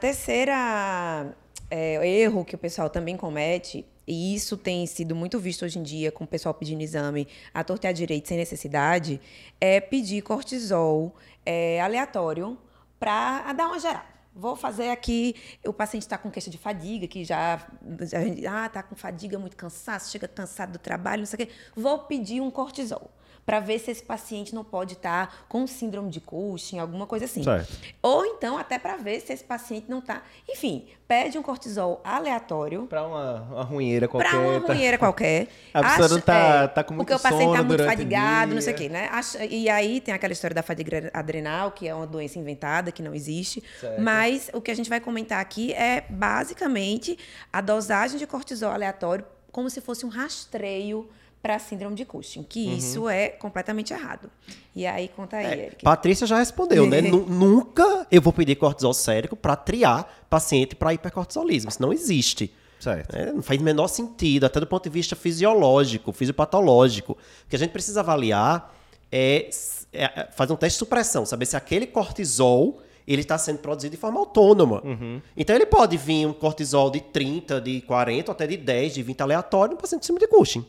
terceira é, erro que o pessoal também comete, e isso tem sido muito visto hoje em dia com o pessoal pedindo exame à torta e à direita sem necessidade, é pedir cortisol é, aleatório para dar uma geral. Vou fazer aqui, o paciente está com queixa de fadiga, que já, já ah, está com fadiga, muito cansaço, chega cansado do trabalho, não sei o quê. Vou pedir um cortisol para ver se esse paciente não pode estar tá com síndrome de Cushing, alguma coisa assim. Certo. Ou então até para ver se esse paciente não está. Enfim, pede um cortisol aleatório. Para uma, uma ruinheira qualquer. Para uma tá... ruinheira qualquer. A pessoa não está é, tá com muito Porque o paciente está muito fadigado, não sei o quê, né? E aí tem aquela história da fadiga adrenal, que é uma doença inventada, que não existe. Certo. Mas o que a gente vai comentar aqui é basicamente a dosagem de cortisol aleatório como se fosse um rastreio para síndrome de Cushing, que uhum. isso é completamente errado. E aí, conta aí, é, Eric. Patrícia já respondeu, né? Nunca eu vou pedir cortisol sérico para triar paciente para hipercortisolismo. Isso não existe. Certo. É, não faz o menor sentido, até do ponto de vista fisiológico, fisiopatológico. O que a gente precisa avaliar é, é fazer um teste de supressão, saber se aquele cortisol ele está sendo produzido de forma autônoma. Uhum. Então ele pode vir um cortisol de 30, de 40, até de 10, de 20 aleatório no paciente de cima de Cushing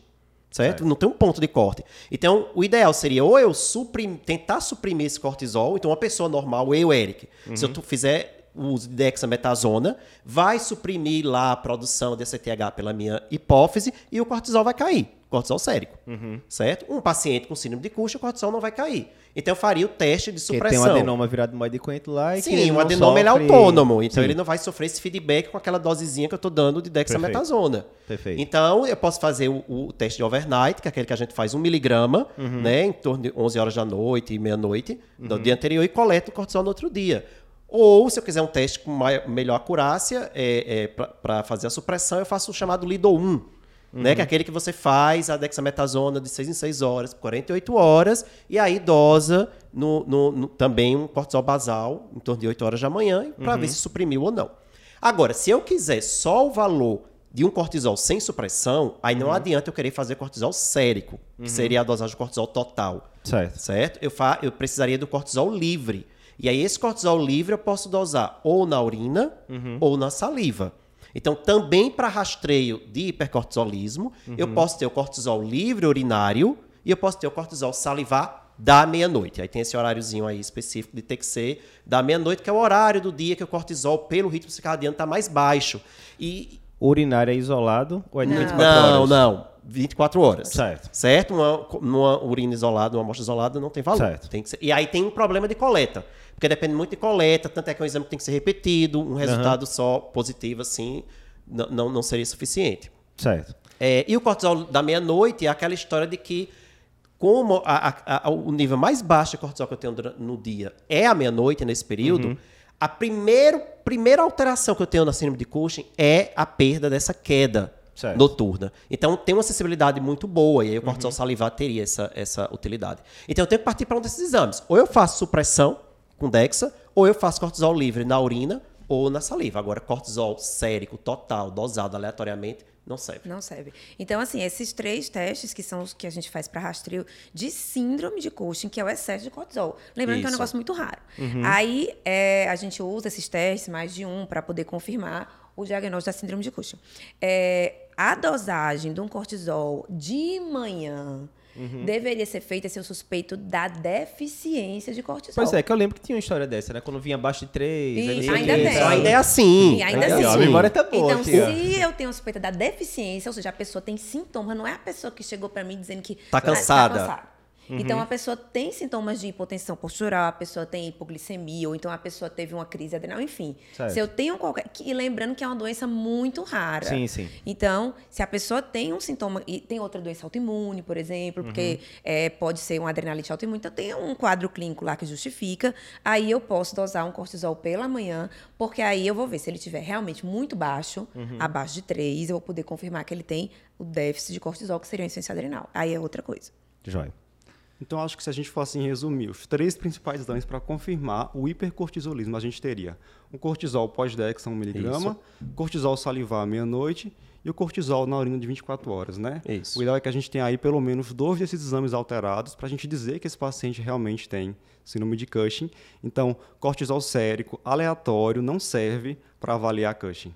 certo? certo? Não tem um ponto de corte. Então, o ideal seria ou eu suprim, tentar suprimir esse cortisol, então uma pessoa normal, eu, Eric, uhum. se eu fizer o dexametasona, vai suprimir lá a produção de ACTH pela minha hipófise e o cortisol vai cair, cortisol sérico, uhum. certo? Um paciente com síndrome de Cushing, o cortisol não vai cair. Então eu faria o teste de supressão. Porque tem um adenoma virado moede coentro lá e Sim, o adenoma ele é autônomo. Então Sim. ele não vai sofrer esse feedback com aquela dosezinha que eu estou dando de dexametasona. Perfeito. Perfeito. Então eu posso fazer o, o, teste de overnight, que é aquele que a gente faz um miligrama, uhum. né, em torno de 11 horas da noite e meia-noite uhum. do dia anterior e coleta o cortisol no outro dia. Ou, se eu quiser um teste com maior, melhor acurácia, é, é para fazer a supressão, eu faço o chamado LIDO-1 Uhum. Né, que é aquele que você faz a dexametasona de 6 em 6 horas, por 48 horas, e aí dosa no, no, no, também um cortisol basal, em torno de 8 horas da manhã, para uhum. ver se suprimiu ou não. Agora, se eu quiser só o valor de um cortisol sem supressão, aí não uhum. adianta eu querer fazer cortisol sérico, que uhum. seria a dosagem de cortisol total. Certo. Certo? Eu, fa eu precisaria do cortisol livre. E aí, esse cortisol livre eu posso dosar ou na urina uhum. ou na saliva. Então, também para rastreio de hipercortisolismo, uhum. eu posso ter o cortisol livre urinário e eu posso ter o cortisol salivar da meia-noite. Aí tem esse horáriozinho aí específico de ter que ser da meia-noite, que é o horário do dia que o cortisol, pelo ritmo circadiano, está mais baixo. E o urinário é isolado ou é de não. 24 horas? Não, não. 24 horas. Certo. Certo? Uma, uma urina isolada, uma amostra isolada não tem valor. Certo. Tem ser, e aí tem um problema de coleta. Porque depende muito de coleta, tanto é que é um exame que tem que ser repetido, um resultado uhum. só positivo, assim, não, não, não seria suficiente. Certo. É, e o cortisol da meia-noite é aquela história de que, como a, a, a, o nível mais baixo de cortisol que eu tenho no dia é a meia-noite, nesse período, uhum. a primeiro, primeira alteração que eu tenho na síndrome de Cushing é a perda dessa queda certo. noturna. Então tem uma sensibilidade muito boa, e aí o cortisol uhum. salivar teria essa, essa utilidade. Então eu tenho que partir para um desses exames. Ou eu faço supressão, com Dexa, ou eu faço cortisol livre na urina ou na saliva. Agora, cortisol sérico, total, dosado aleatoriamente, não serve. Não serve. Então, assim, esses três testes que são os que a gente faz para rastreio de síndrome de Cushing, que é o excesso de cortisol. Lembrando Isso. que é um negócio muito raro. Uhum. Aí, é, a gente usa esses testes, mais de um, para poder confirmar o diagnóstico da síndrome de Cushing. É, a dosagem de um cortisol de manhã Uhum. deveria ser feita se eu suspeito da deficiência de cortisol. Pois é, que eu lembro que tinha uma história dessa, né? Quando vinha abaixo de 3, Isso, ainda ainda é assim. E ainda, ainda assim. A memória tá boa. Então, aqui, se eu tenho suspeita da deficiência, ou seja, a pessoa tem sintoma, não é a pessoa que chegou para mim dizendo que tá cansada. Tá cansada. Uhum. Então a pessoa tem sintomas de hipotensão postural, a pessoa tem hipoglicemia, ou então a pessoa teve uma crise adrenal, enfim. Certo. Se eu tenho qualquer. E lembrando que é uma doença muito rara. Sim, sim. Então, se a pessoa tem um sintoma. E tem outra doença autoimune, por exemplo, porque uhum. é, pode ser uma adrenalite autoimune, então tem um quadro clínico lá que justifica. Aí eu posso dosar um cortisol pela manhã, porque aí eu vou ver se ele estiver realmente muito baixo, uhum. abaixo de 3, eu vou poder confirmar que ele tem o déficit de cortisol, que seria uma insuficiência adrenal. Aí é outra coisa. Joia. Então, acho que se a gente fosse assim, resumir os três principais exames para confirmar o hipercortisolismo, a gente teria um cortisol pós-dex 1mg, cortisol salivar à meia-noite e o cortisol na urina de 24 horas, né? Isso. O ideal é que a gente tenha aí pelo menos dois desses exames alterados para a gente dizer que esse paciente realmente tem síndrome de Cushing. Então, cortisol sérico aleatório não serve para avaliar Cushing.